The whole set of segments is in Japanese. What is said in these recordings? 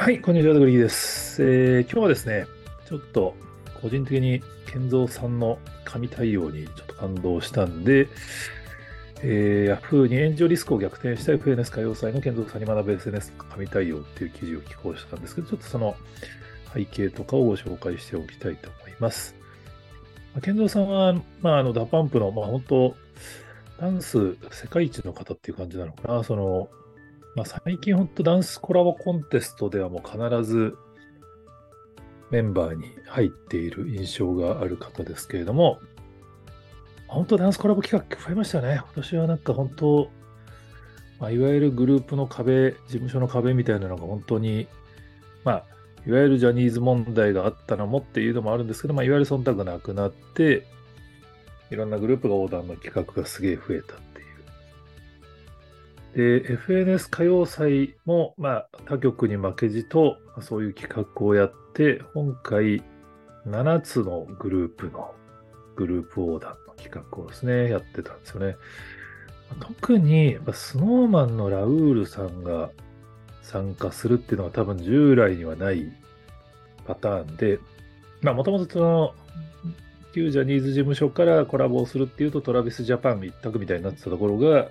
はい、こんにちは、グリーです、えー、今日はですね、ちょっと個人的に健三さんの神対応にちょっと感動したんで、えー、Yahoo に炎上リスクを逆転した FNS 歌謡祭の健三さんに学ぶ SNS 神対応っていう記事を寄稿したんですけど、ちょっとその背景とかをご紹介しておきたいと思います。健三さんは、まあ、あの、 DA PUMP の、まあ、本当ダンス世界一の方っていう感じなのかな。その、まあ、最近本当ダンスコラボコンテストではもう必ずメンバーに入っている印象がある方ですけれども、本当ダンスコラボ企画増えましたね。今年はなんか本当、まあ、いわゆるグループの壁、事務所の壁みたいなのが本当に、まあ、いわゆるジャニーズ問題があったのもっていうのもあるんですけど、まあ、いわゆる忖度なくなって、いろんなグループが横断の企画がすげえ増えたで、FNS 歌謡祭も、まあ、他局に負けじと、そういう企画をやって、今回、7つのグループのグループ横断の企画をですね、やってたんですよね。特に、スノーマンのラウールさんが参加するっていうのは多分従来にはないパターンで、まあ、もともとその、旧ジャニーズ事務所からコラボをするっていうと、トラビスジャパン一択みたいになってたところが、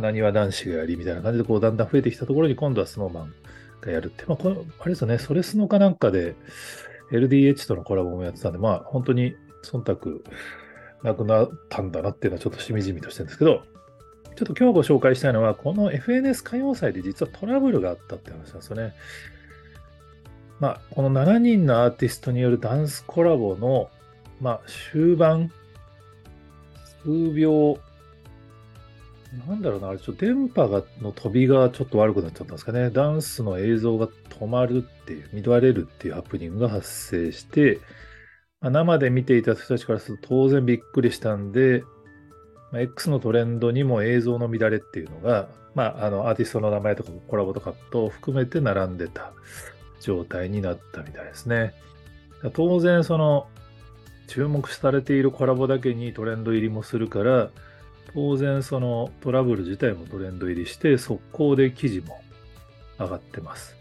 なにわ男子がやりみたいな感じで、こう、だんだん増えてきたところに、今度はスノーマンがやるって、まあ、この、あれですよね、それスノかなんかで、LDH とのコラボもやってたんで、まあ、本当に忖度なくなったんだなっていうのはちょっとしみじみとしてるんですけど、ちょっと今日ご紹介したいのは、この FNS 歌謡祭で実はトラブルがあったって話なんですよね。まあ、この7人のアーティストによるダンスコラボの、まあ、終盤、数秒なんだろうな、あれちょっと電波がの飛びがちょっと悪くなっちゃったんですかね。ダンスの映像が止まるっていう、乱れるっていうハプニングが発生して、まあ、生で見ていた人たちからすると当然びっくりしたんで、まあ、X のトレンドにも映像の乱れっていうのが、まあ、あのアーティストの名前とかコラボとかと含めて並んでた状態になったみたいですね。当然その注目されているコラボだけにトレンド入りもするから、当然そのトラブル自体もトレンド入りして速攻で記事も上がってます。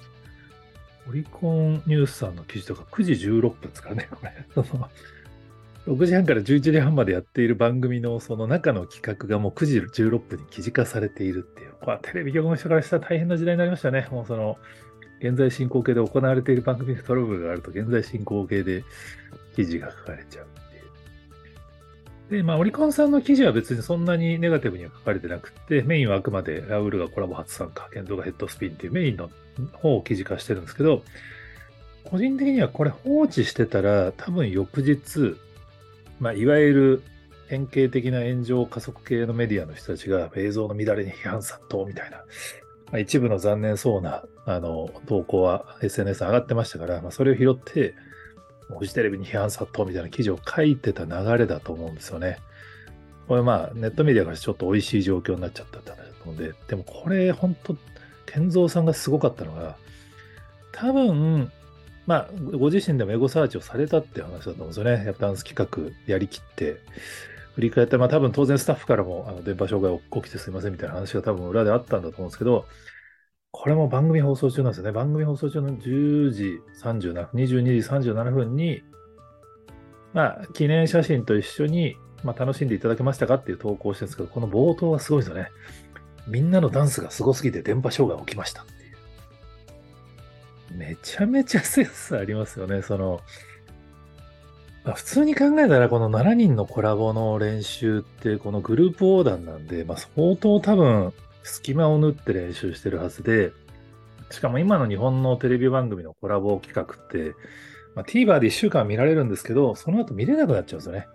オリコンニュースさんの記事とか9時16分ですからね、これ。6時半から11時半までやっている番組のその中の企画がもう9時16分に記事化されているっていう。これはテレビ局の人からしたら大変な時代になりましたね。もうその、現在進行形で行われている番組でトラブルがあると、現在進行形で記事が書かれちゃう。で、まあ、オリコンさんの記事は別にそんなにネガティブには書かれてなくて、メインはあくまでラウールがコラボ初参加、ケンドがヘッドスピンっていうメインの方を記事化してるんですけど、個人的にはこれ放置してたら、多分翌日、まあ、いわゆる典型的な炎上加速系のメディアの人たちが映像の乱れに批判殺到みたいな、一部の残念そうなあの投稿は SNS 上がってましたから、まあ、それを拾って、フジテレビに批判殺到みたいな記事を書いてた流れだと思うんですよね。これまあネットメディアからちょっと美味しい状況になっちゃったって話だと思うんで、でもこれ本当、健三さんがすごかったのが、多分、まあ、ご自身でもエゴサーチをされたって話だと思うんですよね。やっぱダンス企画やりきって、振り返って、まあ多分当然スタッフからもあの電波障害起きてすいませんみたいな話が多分裏であったんだと思うんですけど、これも番組放送中なんですよね。番組放送中の10時37分、22時37分に、まあ、記念写真と一緒に、まあ、楽しんでいただけましたかっていう投稿してるんですけど、この冒頭がすごいですよね。みんなのダンスがすごすぎて電波障害起きましたっていう。めちゃめちゃセンスありますよね。その、まあ、普通に考えたら、この7人のコラボの練習って、このグループ横断なんで、まあ、相当多分、隙間を縫って練習してるはずで、しかも今の日本のテレビ番組のコラボ企画って、まあ、TVer で1週間見られるんですけど、その後見れなくなっちゃうんですよね。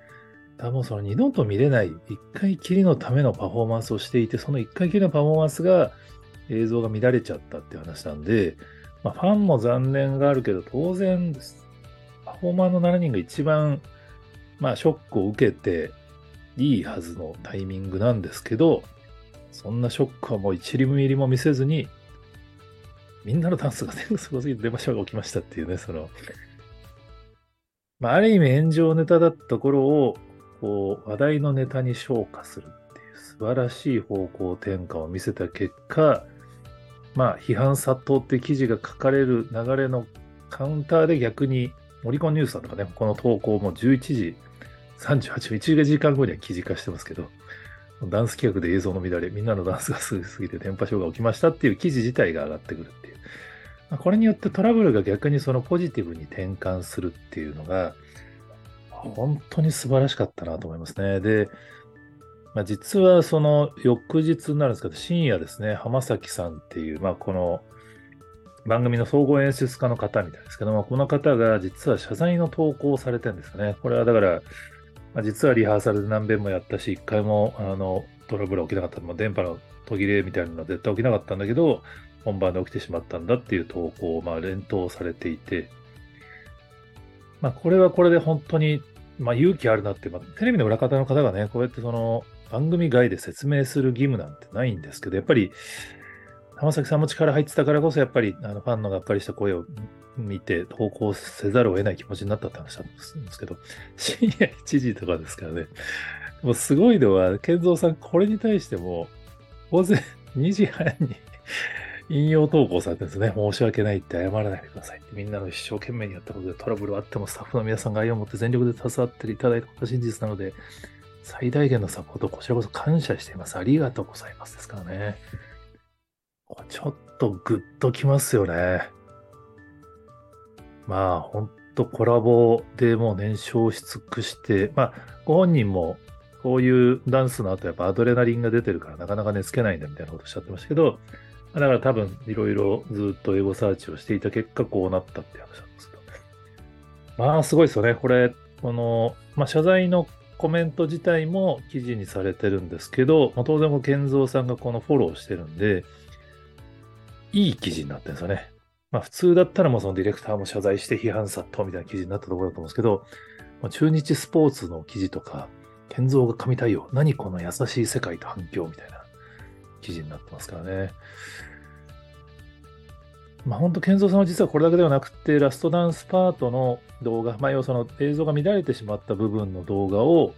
多分その二度と見れない1回きりのためのパフォーマンスをしていて、その1回きりのパフォーマンスが映像が乱れちゃったって話なんで、まあ、ファンも残念があるけど、当然、パフォーマーの7人が一番、まあ、ショックを受けていいはずのタイミングなんですけど、そんなショックはもう1ミリも見せずに、みんなのダンスが全部すごすぎて出ましょが起きましたっていうね、その、まあ、ある意味炎上ネタだったところを、こう、話題のネタに昇華するっていう素晴らしい方向転換を見せた結果、まあ、批判殺到って記事が書かれる流れのカウンターで逆に、オリコンニュースさんとかね、この投稿も11時38分、1時間後には記事化してますけど、ダンス企画で映像の乱れ、みんなのダンスがすぎて電波障害が起きましたっていう記事自体が上がってくるっていう。これによってトラブルが逆にそのポジティブに転換するっていうのが、本当に素晴らしかったなと思いますね。で、まあ、実はその翌日になるんですけど、深夜ですね、浜崎さんっていう、まあ、この番組の総合演出家の方みたいですけども、この方が実は謝罪の投稿をされてるんですよね。これはだから、まあ、実はリハーサルで何遍もやったし、一回もあのトラブル起きなかった、まあ、電波の途切れみたいなのは絶対起きなかったんだけど、本番で起きてしまったんだっていう投稿をまあ連投されていて、まあ、これはこれで本当に、まあ、勇気あるなって、まあ、テレビの裏方の方がね、こうやってその番組外で説明する義務なんてないんですけど、やっぱり浜崎さんも力入ってたからこそ、やっぱりあのファンのがっかりした声を見て投稿せざるを得ない気持ちになったって話なんですけど、深夜1時とかですからね。もうすごいのは、健三さん、これに対しても、午前2時半に引用投稿されてんですね。申し訳ないって謝らないでくださいって。みんなの一生懸命にやったことでトラブルはあってもスタッフの皆さんが愛を持って全力で携わっていただいたことは真実なので、最大限のサポートこちらこそ感謝しています。ありがとうございますですからね。ちょっとグッときますよね。まあ、ほんとコラボでもう燃焼し尽くして、まあ、ご本人もこういうダンスの後やっぱアドレナリンが出てるからなかなか寝つけないんだみたいなことおっしゃってましたけど、だから多分いろいろずっとエゴサーチをしていた結果こうなったって話なんですけど。まあすごいですよね。これ、この、まあ謝罪のコメント自体も記事にされてるんですけど、まあ、当然も健三さんがこのフォローしてるんで、いい記事になってるんですよね。まあ普通だったらもうそのディレクターも謝罪して批判殺到みたいな記事になったところだと思うんですけど、まあ、中日スポーツの記事とか、健三が神対応、何この優しい世界と反響みたいな記事になってますからね。まあ本当、健三さんは実はこれだけではなくて、ラストダンスパートの動画、まあ要はその映像が乱れてしまった部分の動画を、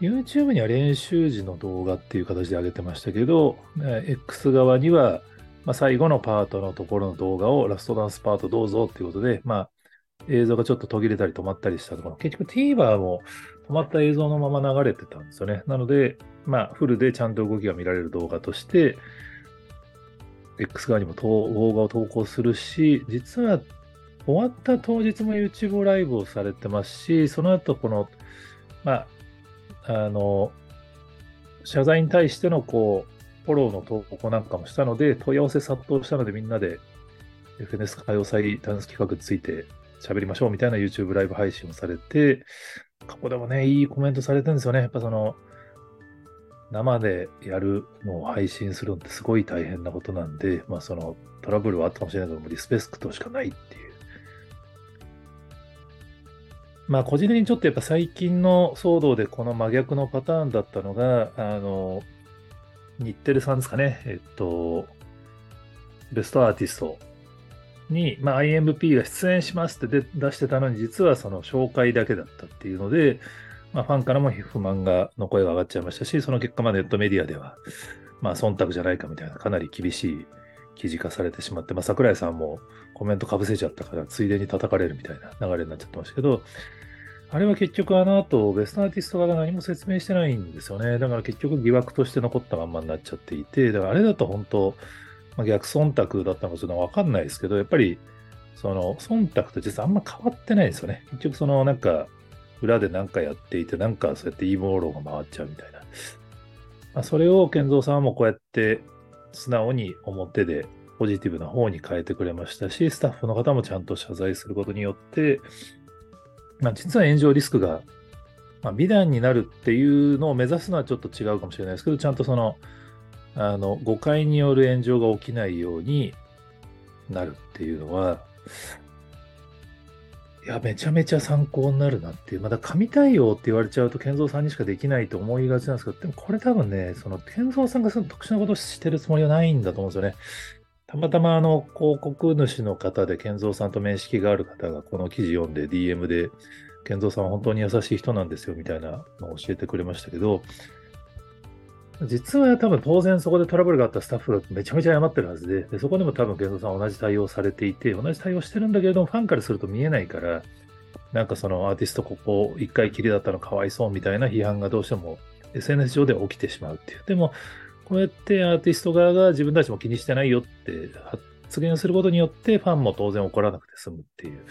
YouTube には練習時の動画っていう形で上げてましたけど、X 側には、まあ、最後のパートのところの動画をラストダンスパートどうぞっていうことで、まあ、映像がちょっと途切れたり止まったりしたところ、結局 TVer も止まった映像のまま流れてたんですよね。なので、まあ、フルでちゃんと動きが見られる動画として、X 側にも動画を投稿するし、実は終わった当日も YouTube ライブをされてますし、その後この、まあ、あの、謝罪に対してのこう、フォローの投稿なんかもしたので、問い合わせ殺到したのでみんなで FNS 歌謡祭ダンス企画について喋りましょうみたいな YouTube ライブ配信をされて、ここでもね、いいコメントされてるんですよね。やっぱその、生でやるのを配信するのってすごい大変なことなんで、まあそのトラブルはあったかもしれないけども、リスペクトしかないっていうまあ、個人的にちょっとやっぱ最近の騒動でこの真逆のパターンだったのが、あの、日テレさんですかね、えっと、ベストアーティストに、まあ、IMP が出演しますって出してたのに、実はその紹介だけだったっていうので、まあ、ファンからも不満がの声が上がっちゃいましたし、その結果、まあネットメディアでは、まあ、忖度じゃないかみたいな、かなり厳しい記事化されてしまって、まあ、桜井さんもコメントかぶせちゃったから、ついでに叩かれるみたいな流れになっちゃってましたけど、あれは結局あの後、ベストアーティスト側が何も説明してないんですよね。だから結局疑惑として残ったまんまになっちゃっていて、だからあれだと本当、まあ、逆忖度だったのかちょっとわかんないですけど、やっぱり、その、忖度と実はあんま変わってないんですよね。結局そのなんか、裏で何かやっていて、なんかそうやって陰謀論が回っちゃうみたいな。まあ、それを健三さんはもこうやって素直に表でポジティブな方に変えてくれましたし、スタッフの方もちゃんと謝罪することによって、まあ、実は炎上リスクが、まあ、美談になるっていうのを目指すのはちょっと違うかもしれないですけど、ちゃんとその、あの、誤解による炎上が起きないようになるっていうのは、いや、めちゃめちゃ参考になるなっていう、まだ神対応って言われちゃうと、健三さんにしかできないと思いがちなんですけど、でもこれ多分ね、その、健三さんがその特殊なことをしてるつもりはないんだと思うんですよね。たまたまあの広告主の方で健三さんと面識がある方がこの記事読んで DM で健三さんは本当に優しい人なんですよみたいなのを教えてくれましたけど、実は多分当然そこでトラブルがあったスタッフがめちゃめちゃ謝ってるはずで、でそこでも多分源三さん同じ対応されていて、同じ対応してるんだけれども、ファンからすると見えないから、なんかそのアーティストここ一回きりだったのかわいそうみたいな批判がどうしても SNS 上で起きてしまうっていう。でも、こうやってアーティスト側が自分たちも気にしてないよって発言することによってファンも当然怒らなくて済むっていう。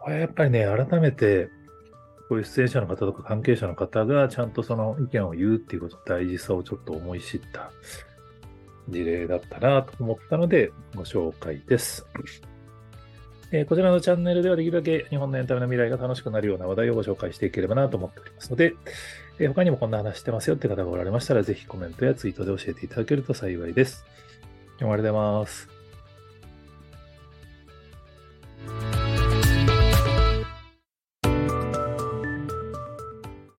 これやっぱりね、改めてこういう出演者の方とか関係者の方がちゃんとその意見を言うっていうこと大事さをちょっと思い知った事例だったなと思ったのでご紹介です。えー、こちらのチャンネルではできるだけ日本のエンタメの未来が楽しくなるような話題をご紹介していければなと思っておりますので、えー、他にもこんな話してますよって方がおられましたら、ぜひコメントやツイートで教えていただけると幸いです。今日もありがとうございます。